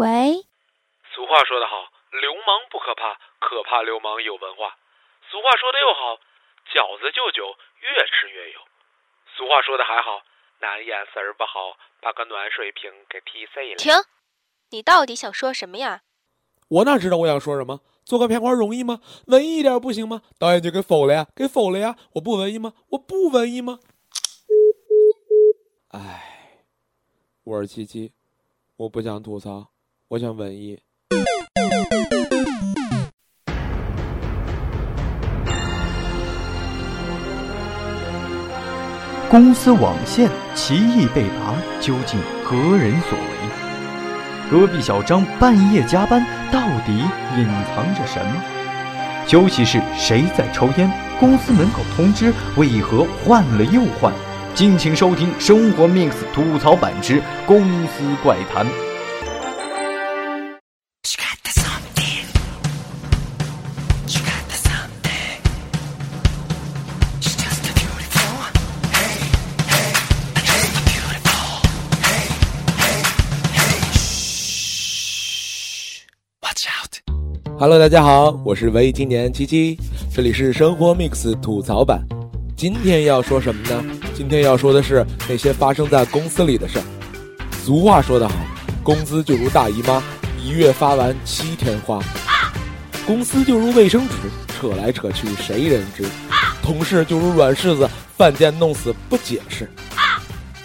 喂，俗话说得好，流氓不可怕，可怕流氓有文化。俗话说的又好，饺子就酒，越吃越有。俗话说的还好，男眼神儿不好，把个暖水瓶给踢碎了。停！你到底想说什么呀？我哪知道我想说什么？做个片花容易吗？文艺一点不行吗？导演就给否了呀，给否了呀！我不文艺吗？我不文艺吗？唉，我是七七，我不想吐槽，我想文艺。公司网线奇异被拔，究竟何人所为？隔壁小张半夜加班，到底隐藏着什么？休息室谁在抽烟？公司门口通知为何换了又换？敬请收听《生活 mix 吐槽版之公司怪谈》。Hello，大家好，我是文艺青年七七，这里是生活 mix 吐槽版。今天要说什么呢？今天要说的是那些发生在公司里的事儿。俗话说得好，工资就如大姨妈，一月发完七天花。公司就如卫生纸，扯来扯去谁人知？同事就如软柿子，饭见弄死不解释。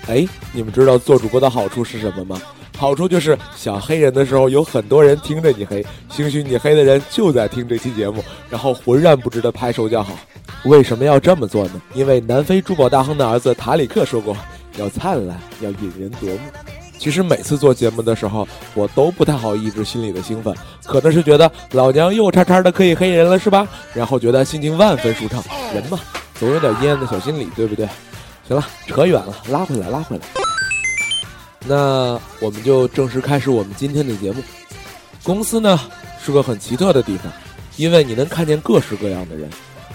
哎，你们知道做主播的好处是什么吗？好处就是想黑人的时候有很多人听着你黑，兴许你黑的人就在听这期节目，然后浑然不知的拍手叫好。为什么要这么做呢？因为南非珠宝大亨的儿子塔里克说过，要灿烂，要引人夺目。其实每次做节目的时候，我都不太好抑制心里的兴奋，可能是觉得老娘又叉叉的可以黑人了是吧？然后觉得心情万分舒畅。人嘛，总有点阴暗的小心理，对不对？行了，扯远了，拉回来，拉回来。那我们就正式开始我们今天的节目。公司呢是个很奇特的地方，因为你能看见各式各样的人，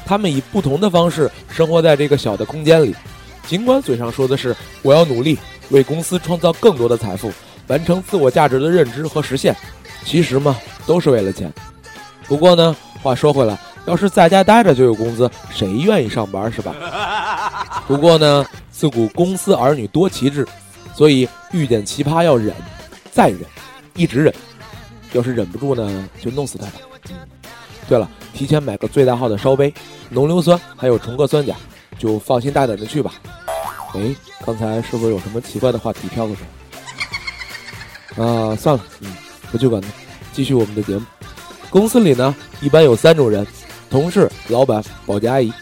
他们以不同的方式生活在这个小的空间里。尽管嘴上说的是我要努力为公司创造更多的财富，完成自我价值的认知和实现，其实嘛都是为了钱。不过呢，话说回来，要是在家待着就有工资，谁愿意上班是吧？不过呢，自古公司儿女多奇志。所以遇见奇葩要忍，再忍，一直忍。要是忍不住呢，就弄死他吧。对了，提前买个最大号的烧杯，浓硫酸还有重铬酸钾，就放心大胆的去吧。哎，刚才是不是有什么奇怪的话题飘过去？啊，算了，嗯，不去管他，继续我们的节目。公司里呢，一般有三种人：同事、老板、保洁阿姨。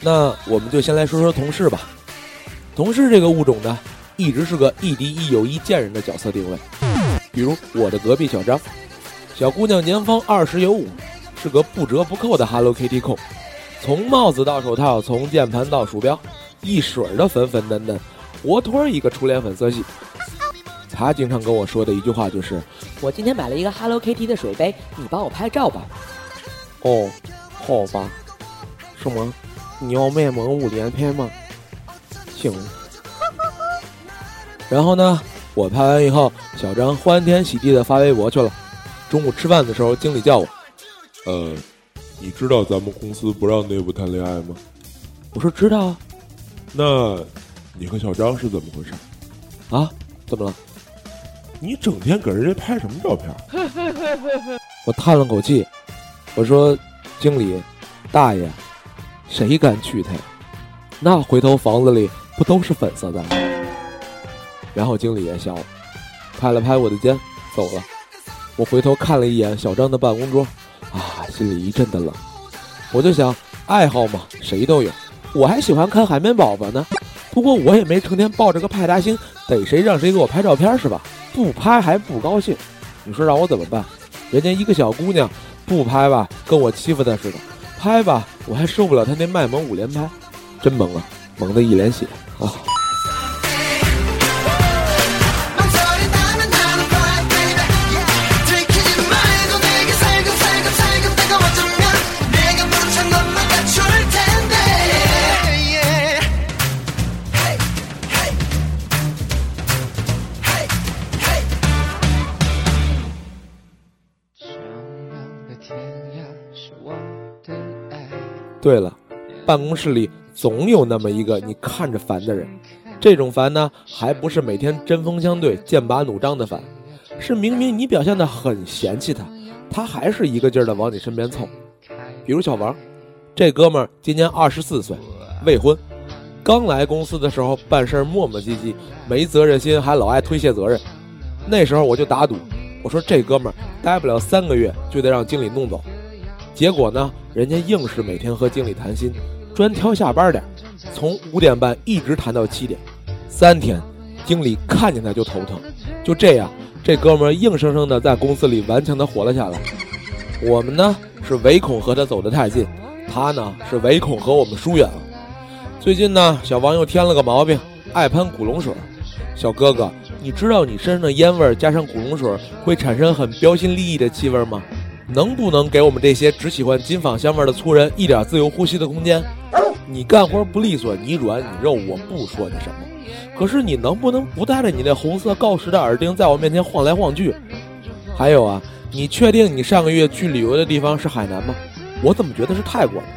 那我们就先来说说同事吧。同事这个物种呢？一直是个亦敌亦友亦贱人的角色定位，比如我的隔壁小张，小姑娘年方二十有五，是个不折不扣的 Hello Kitty 控，从帽子到手套，从键盘到鼠标，一水儿的粉粉嫩嫩，活脱一个初恋粉色系。她经常跟我说的一句话就是：“我今天买了一个 Hello Kitty 的水杯，你帮我拍照吧。”哦，好吧。什么？你要卖萌五连拍吗？行。然后呢，我拍完以后，小张欢天喜地的发微博去了。中午吃饭的时候，经理叫我：“呃，你知道咱们公司不让内部谈恋爱吗？”我说：“知道啊。”那，你和小张是怎么回事？啊？怎么了？你整天给人家拍什么照片？我叹了口气，我说：“经理，大爷，谁敢娶她？那回头房子里不都是粉色的？”然后经理也笑了，拍了拍我的肩，走了。我回头看了一眼小张的办公桌，啊，心里一阵的冷。我就想，爱好嘛，谁都有。我还喜欢看海绵宝宝呢。不过我也没成天抱着个派大星，逮谁让谁给我拍照片是吧？不拍还不高兴。你说让我怎么办？人家一个小姑娘，不拍吧，跟我欺负她似的；拍吧，我还受不了她那卖萌五连拍，真萌啊，萌的一脸血啊。对了，办公室里总有那么一个你看着烦的人，这种烦呢，还不是每天针锋相对、剑拔弩张的烦，是明明你表现得很嫌弃他，他还是一个劲儿的往你身边凑。比如小王，这哥们儿今年二十四岁，未婚，刚来公司的时候办事磨磨唧唧，没责任心，还老爱推卸责任。那时候我就打赌，我说这哥们儿待不了三个月就得让经理弄走。结果呢，人家硬是每天和经理谈心，专挑下班点，从五点半一直谈到七点。三天，经理看见他就头疼。就这样，这哥们硬生生的在公司里顽强的活了下来。我们呢是唯恐和他走得太近，他呢是唯恐和我们疏远了。最近呢，小王又添了个毛病，爱喷古龙水。小哥哥，你知道你身上的烟味加上古龙水会产生很标新立异的气味吗？能不能给我们这些只喜欢金纺香味的粗人一点自由呼吸的空间？你干活不利索，你软你肉，我不说你什么。可是你能不能不带着你那红色锆石的耳钉在我面前晃来晃去？还有啊，你确定你上个月去旅游的地方是海南吗？我怎么觉得是泰国呢？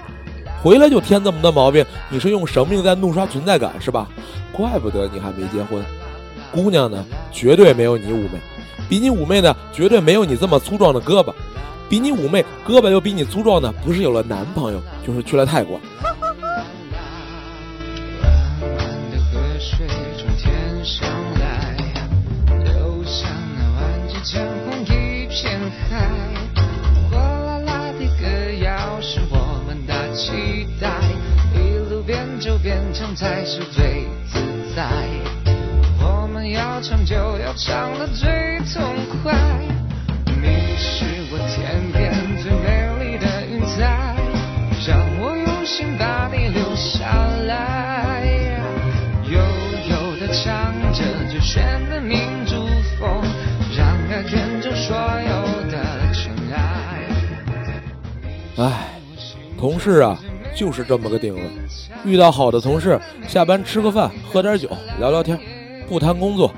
回来就添这么多毛病，你是用生命在怒刷存在感是吧？怪不得你还没结婚。姑娘呢，绝对没有你妩媚，比你妩媚的绝对没有你这么粗壮的胳膊，比你妩媚胳膊又比你粗壮的，不是有了男朋友，就是去了泰国。才是最自在。我们要唱就要唱得最唉，同事啊。就是这么个定位，遇到好的同事，下班吃个饭，喝点酒，聊聊天，不谈工作，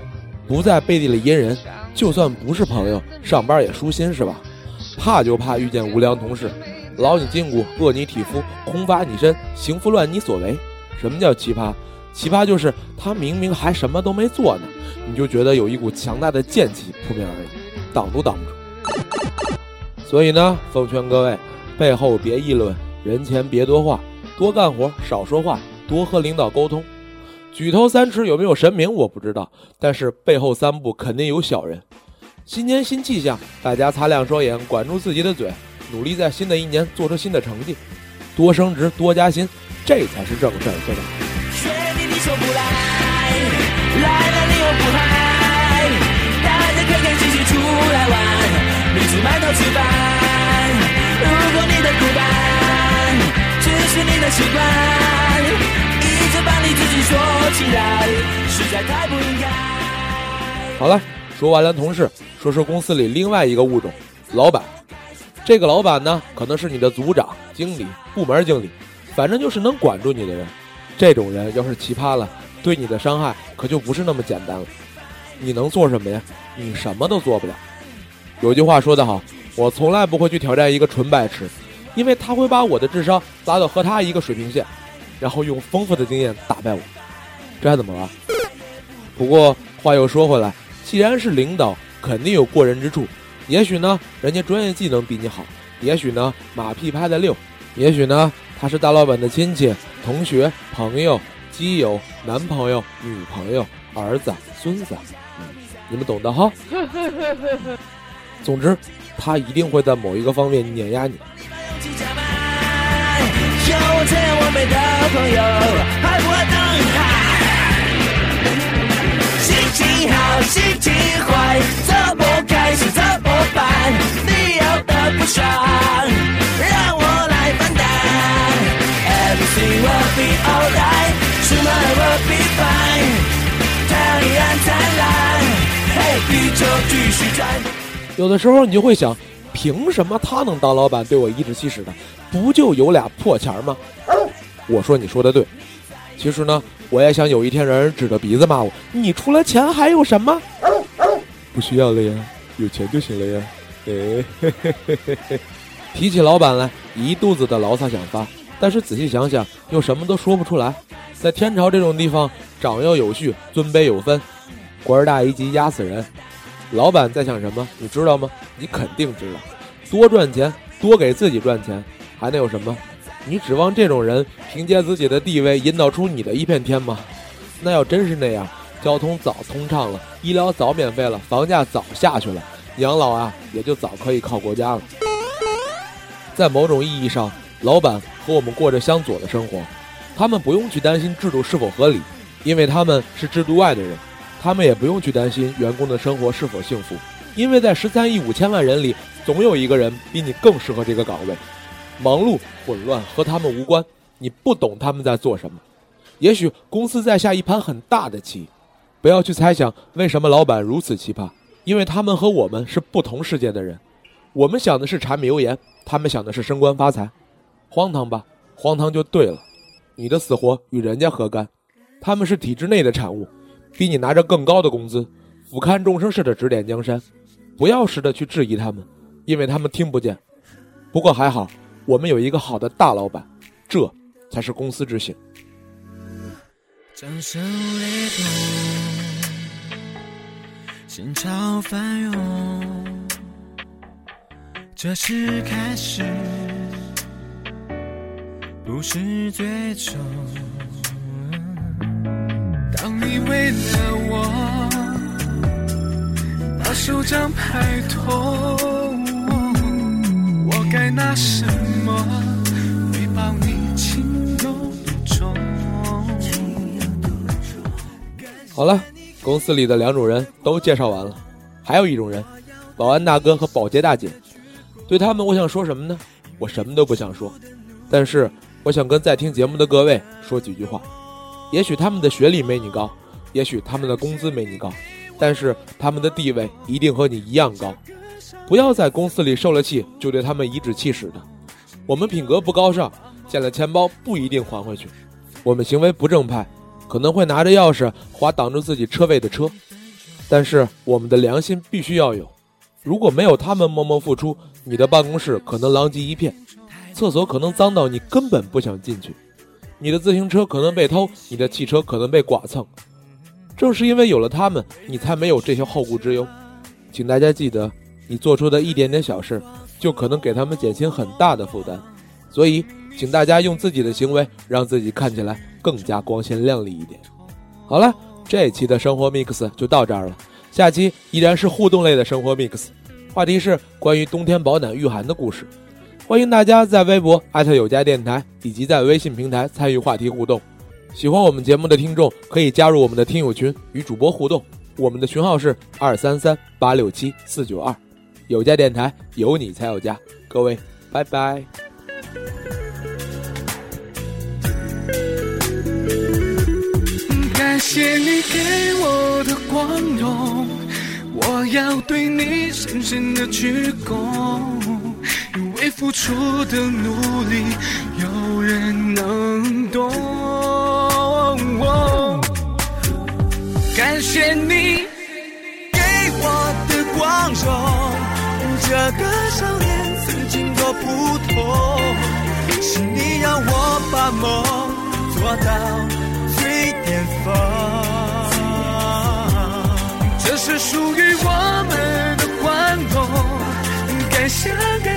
不在背地里阴人，就算不是朋友，上班也舒心是吧？怕就怕遇见无良同事，劳你筋骨，饿你体肤，空乏你身，行拂乱你所为。什么叫奇葩？奇葩就是他明明还什么都没做呢，你就觉得有一股强大的剑气扑面而来，挡都挡不住。所以呢，奉劝各位，背后别议论。人前别多话，多干活，少说话，多和领导沟通。举头三尺有没有神明我不知道，但是背后三步肯定有小人。新年新气象，大家擦亮双眼，管住自己的嘴，努力在新的一年做出新的成绩，多升职，多加薪，这才是正事儿，对吧？来来了你又不嗨，大家开开心心出来玩，明知埋头吃饭。你的孤单。是你的习惯，一直把你自己锁起来，实在太不应该。好了，说完了同事，说说公司里另外一个物种——老板。这个老板呢，可能是你的组长、经理、部门经理，反正就是能管住你的人。这种人要是奇葩了，对你的伤害可就不是那么简单了。你能做什么呀？你什么都做不了。有句话说得好，我从来不会去挑战一个纯白痴。因为他会把我的智商拉到和他一个水平线，然后用丰富的经验打败我，这还怎么玩？不过话又说回来，既然是领导，肯定有过人之处。也许呢，人家专业技能比你好；也许呢，马屁拍得溜；也许呢，他是大老板的亲戚、同学、朋友、基友、男朋友、女朋友、儿子、孙子，嗯你们懂的哈。总之，他一定会在某一个方面碾压你。有我这样完美的朋友，还不等心情好，心情坏，怎么开心怎么办？你要的不爽，让我来分担。Everything will be alright, tomorrow will be fine。太阳灿烂，嘿，地球继续转。有的时候你就会想。凭什么他能当老板，对我颐指气使的？不就有俩破钱吗？我说你说的对。其实呢，我也想有一天人指着鼻子骂我。你除了钱还有什么？不需要了呀，有钱就行了呀。哎，提起老板来，一肚子的牢骚想发。但是仔细想想，又什么都说不出来。在天朝这种地方，长幼有序，尊卑有分，官大一级压死人。老板在想什么？你知道吗？你肯定知道。多赚钱，多给自己赚钱，还能有什么？你指望这种人凭借自己的地位引导出你的一片天吗？那要真是那样，交通早通畅了，医疗早免费了，房价早下去了，养老啊也就早可以靠国家了。在某种意义上，老板和我们过着相左的生活，他们不用去担心制度是否合理，因为他们是制度外的人；他们也不用去担心员工的生活是否幸福，因为在十三亿五千万人里，总有一个人比你更适合这个岗位。忙碌混乱和他们无关，你不懂他们在做什么。也许公司在下一盘很大的棋，不要去猜想为什么老板如此奇葩，因为他们和我们是不同世界的人。我们想的是柴米油盐，他们想的是升官发财。荒唐吧？荒唐就对了。你的死活与人家何干？他们是体制内的产物，比你拿着更高的工资，俯瞰众生似的指点江山。不要时的去质疑他们，因为他们听不见。不过还好。我们有一个好的大老板，这才是公司之幸。掌声雷动，心潮翻涌，这是开始，不是最终。你为了我把手掌拍痛。该拿什么回报你情有独钟？好了，公司里的两种人都介绍完了，还有一种人，保安大哥和保洁大姐。对他们，我想说什么呢？我什么都不想说，但是我想跟在听节目的各位说几句话。也许他们的学历没你高，也许他们的工资没你高，但是他们的地位一定和你一样高。不要在公司里受了气就对他们颐指气使的。我们品格不高尚，捡了钱包不一定还回去。我们行为不正派，可能会拿着钥匙划挡住自己车位的车。但是我们的良心必须要有。如果没有他们默默付出，你的办公室可能狼藉一片，厕所可能脏到你根本不想进去，你的自行车可能被偷，你的汽车可能被剐蹭。正是因为有了他们，你才没有这些后顾之忧。请大家记得。你做出的一点点小事，就可能给他们减轻很大的负担，所以，请大家用自己的行为让自己看起来更加光鲜亮丽一点。好了，这一期的生活 mix 就到这儿了，下期依然是互动类的生活 mix，话题是关于冬天保暖御寒的故事。欢迎大家在微博艾特有家电台以及在微信平台参与话题互动。喜欢我们节目的听众可以加入我们的听友群与主播互动，我们的群号是二三三八六七四九二。有家电台，有你才有家。各位，拜拜。感谢你给我的光荣，我要对你深深的鞠躬。付出的努力，有人能懂。感谢你给我的光荣。这个少年曾经多普通，是你让我把梦做到最巅峰。这是属于我们的光荣，该想干。